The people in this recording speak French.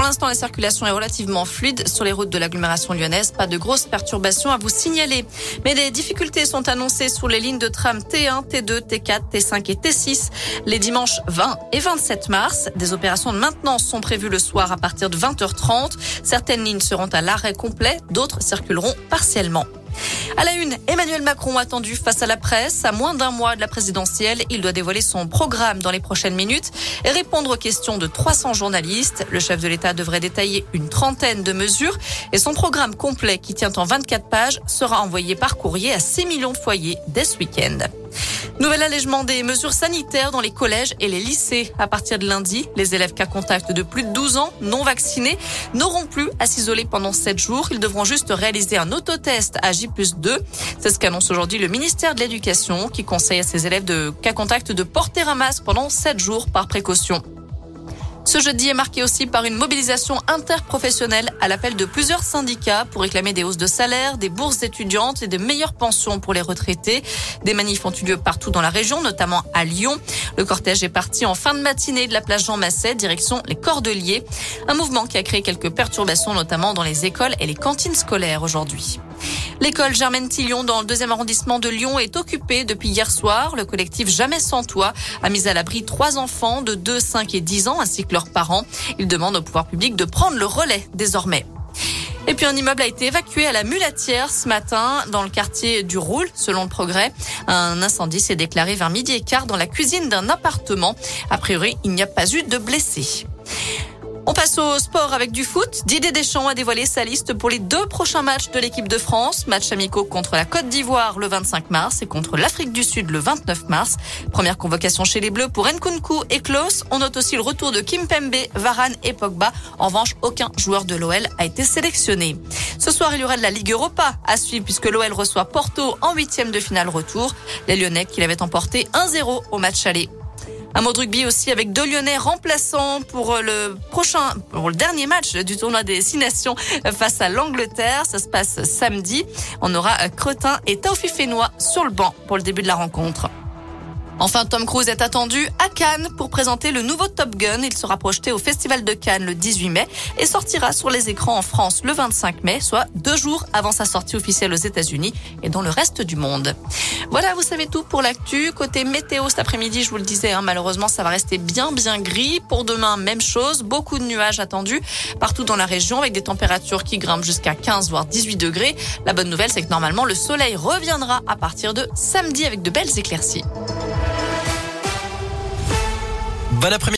Pour l'instant, la circulation est relativement fluide sur les routes de l'agglomération lyonnaise. Pas de grosses perturbations à vous signaler. Mais des difficultés sont annoncées sur les lignes de tram T1, T2, T4, T5 et T6 les dimanches 20 et 27 mars. Des opérations de maintenance sont prévues le soir à partir de 20h30. Certaines lignes seront à l'arrêt complet, d'autres circuleront partiellement. À la une, Emmanuel Macron attendu face à la presse. À moins d'un mois de la présidentielle, il doit dévoiler son programme dans les prochaines minutes et répondre aux questions de 300 journalistes. Le chef de l'État devrait détailler une trentaine de mesures et son programme complet, qui tient en 24 pages, sera envoyé par courrier à 6 millions de foyers dès ce week-end. Nouvel allègement des mesures sanitaires dans les collèges et les lycées. À partir de lundi, les élèves cas contact de plus de 12 ans non vaccinés n'auront plus à s'isoler pendant 7 jours. Ils devront juste réaliser un autotest à J 2. C'est ce qu'annonce aujourd'hui le ministère de l'Éducation qui conseille à ses élèves de cas contact de porter un masque pendant 7 jours par précaution. Ce jeudi est marqué aussi par une mobilisation interprofessionnelle à l'appel de plusieurs syndicats pour réclamer des hausses de salaire, des bourses étudiantes et de meilleures pensions pour les retraités. Des manifs ont eu lieu partout dans la région, notamment à Lyon. Le cortège est parti en fin de matinée de la place Jean Masset, direction les Cordeliers. Un mouvement qui a créé quelques perturbations, notamment dans les écoles et les cantines scolaires aujourd'hui. L'école Germaine Tillion dans le deuxième arrondissement de Lyon est occupée depuis hier soir. Le collectif Jamais sans toit a mis à l'abri trois enfants de 2, 5 et 10 ans ainsi que leurs parents. Il demande au pouvoir public de prendre le relais désormais. Et puis un immeuble a été évacué à la Mulatière ce matin dans le quartier du Roule, selon le progrès. Un incendie s'est déclaré vers midi et quart dans la cuisine d'un appartement. A priori, il n'y a pas eu de blessés. On passe au sport avec du foot. Didier Deschamps a dévoilé sa liste pour les deux prochains matchs de l'équipe de France. Match amicaux contre la Côte d'Ivoire le 25 mars et contre l'Afrique du Sud le 29 mars. Première convocation chez les Bleus pour Nkunku et Klaus. On note aussi le retour de Kim Pembe, Varane et Pogba. En revanche, aucun joueur de l'OL a été sélectionné. Ce soir, il y aura de la Ligue Europa à suivre puisque l'OL reçoit Porto en huitième de finale retour. Les Lyonnais qui l'avaient emporté 1-0 au match aller. Un mot de rugby aussi avec deux Lyonnais remplaçants pour le prochain, pour le dernier match du tournoi des Six Nations face à l'Angleterre. Ça se passe samedi. On aura Cretin et Taufi Fénois sur le banc pour le début de la rencontre. Enfin, Tom Cruise est attendu à Cannes pour présenter le nouveau Top Gun. Il sera projeté au Festival de Cannes le 18 mai et sortira sur les écrans en France le 25 mai, soit deux jours avant sa sortie officielle aux États-Unis et dans le reste du monde. Voilà, vous savez tout pour l'actu. Côté météo cet après-midi, je vous le disais, hein, malheureusement, ça va rester bien, bien gris. Pour demain, même chose. Beaucoup de nuages attendus partout dans la région avec des températures qui grimpent jusqu'à 15 voire 18 degrés. La bonne nouvelle, c'est que normalement, le soleil reviendra à partir de samedi avec de belles éclaircies. Bon après